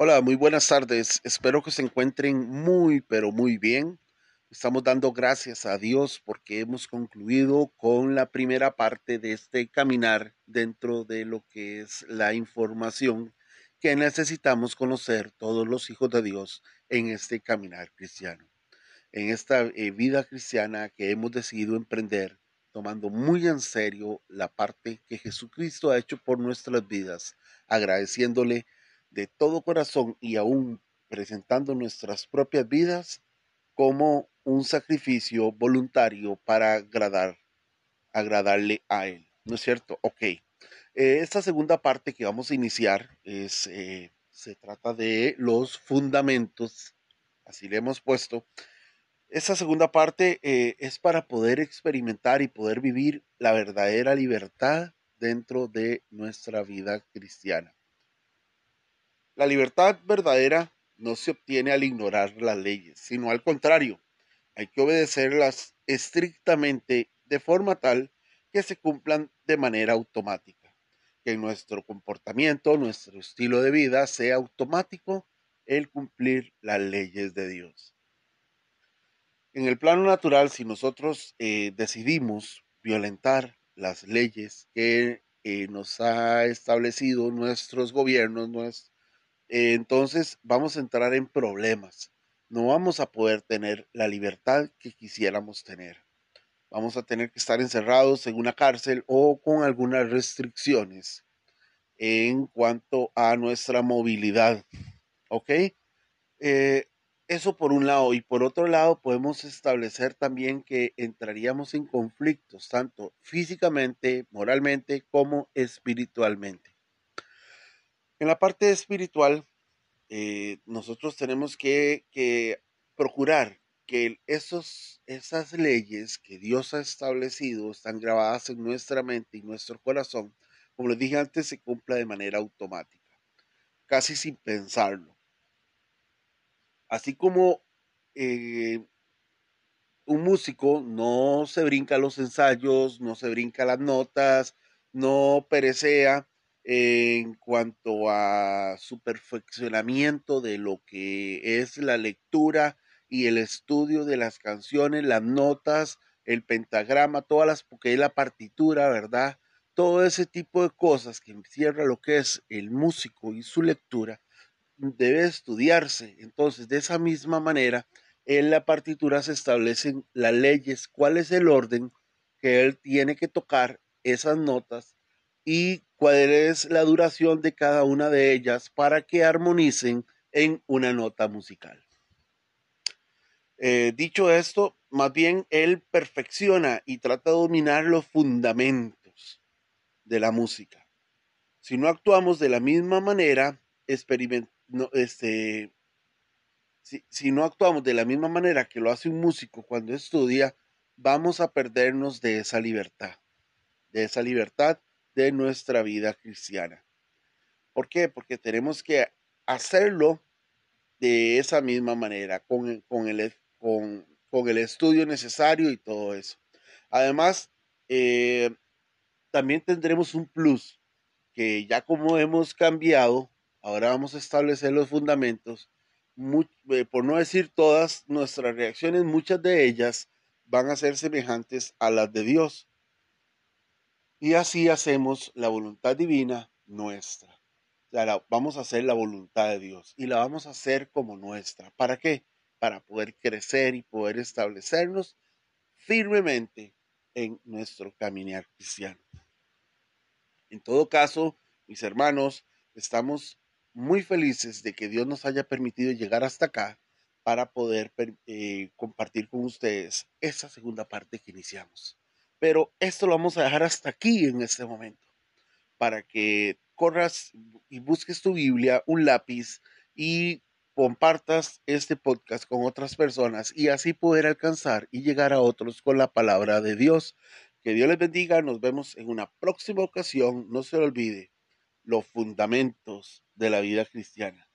Hola, muy buenas tardes. Espero que se encuentren muy, pero muy bien. Estamos dando gracias a Dios porque hemos concluido con la primera parte de este caminar dentro de lo que es la información que necesitamos conocer todos los hijos de Dios en este caminar cristiano. En esta eh, vida cristiana que hemos decidido emprender, tomando muy en serio la parte que Jesucristo ha hecho por nuestras vidas, agradeciéndole de todo corazón y aún presentando nuestras propias vidas como un sacrificio voluntario para agradar, agradarle a Él. ¿No es cierto? Ok. Eh, esta segunda parte que vamos a iniciar es, eh, se trata de los fundamentos, así le hemos puesto. Esta segunda parte eh, es para poder experimentar y poder vivir la verdadera libertad dentro de nuestra vida cristiana. La libertad verdadera no se obtiene al ignorar las leyes, sino al contrario, hay que obedecerlas estrictamente de forma tal que se cumplan de manera automática, que en nuestro comportamiento, nuestro estilo de vida sea automático el cumplir las leyes de Dios. En el plano natural, si nosotros eh, decidimos violentar las leyes que eh, nos ha establecido nuestros gobiernos, nuestros eh, entonces vamos a entrar en problemas. No vamos a poder tener la libertad que quisiéramos tener. Vamos a tener que estar encerrados en una cárcel o con algunas restricciones en cuanto a nuestra movilidad. ¿Ok? Eh, eso por un lado. Y por otro lado, podemos establecer también que entraríamos en conflictos, tanto físicamente, moralmente, como espiritualmente. En la parte espiritual, eh, nosotros tenemos que, procurar que esos, esas leyes que Dios ha establecido están grabadas en nuestra mente y nuestro corazón, como les dije antes, se cumpla de manera automática, casi sin pensarlo. Así como eh, un músico no se brinca los ensayos, no se brinca las notas, no perecea, en cuanto a su perfeccionamiento de lo que es la lectura y el estudio de las canciones, las notas, el pentagrama, todas las, porque es la partitura, ¿verdad? Todo ese tipo de cosas que encierra lo que es el músico y su lectura, debe estudiarse. Entonces, de esa misma manera, en la partitura se establecen las leyes, cuál es el orden que él tiene que tocar esas notas y cuál es la duración de cada una de ellas para que armonicen en una nota musical. Eh, dicho esto, más bien él perfecciona y trata de dominar los fundamentos de la música. Si no actuamos de la misma manera, este, si, si no actuamos de la misma manera que lo hace un músico cuando estudia, vamos a perdernos de esa libertad, de esa libertad de nuestra vida cristiana. ¿Por qué? Porque tenemos que hacerlo de esa misma manera, con, el, con, el estudio necesario y todo eso. Además, eh, también tendremos un plus, que ya como hemos cambiado, ahora vamos a establecer los fundamentos, eh, por no decir todas nuestras reacciones, muchas de ellas van a ser semejantes a las de Dios. Y así hacemos la voluntad divina nuestra. vamos a hacer la voluntad de Dios y la vamos a hacer como nuestra. ¿Para qué? Para poder crecer y poder establecernos firmemente en nuestro caminar cristiano. En todo caso, mis hermanos, estamos muy felices de que Dios nos haya permitido llegar hasta acá para poder eh, compartir con ustedes esa segunda parte que iniciamos. Pero esto lo vamos a dejar hasta aquí en este momento, para que corras y busques tu Biblia, un lápiz y compartas este podcast con otras personas y así poder alcanzar y llegar a otros con la palabra de Dios. Que Dios les bendiga, nos vemos en una próxima ocasión. No se olvide los fundamentos de la vida cristiana.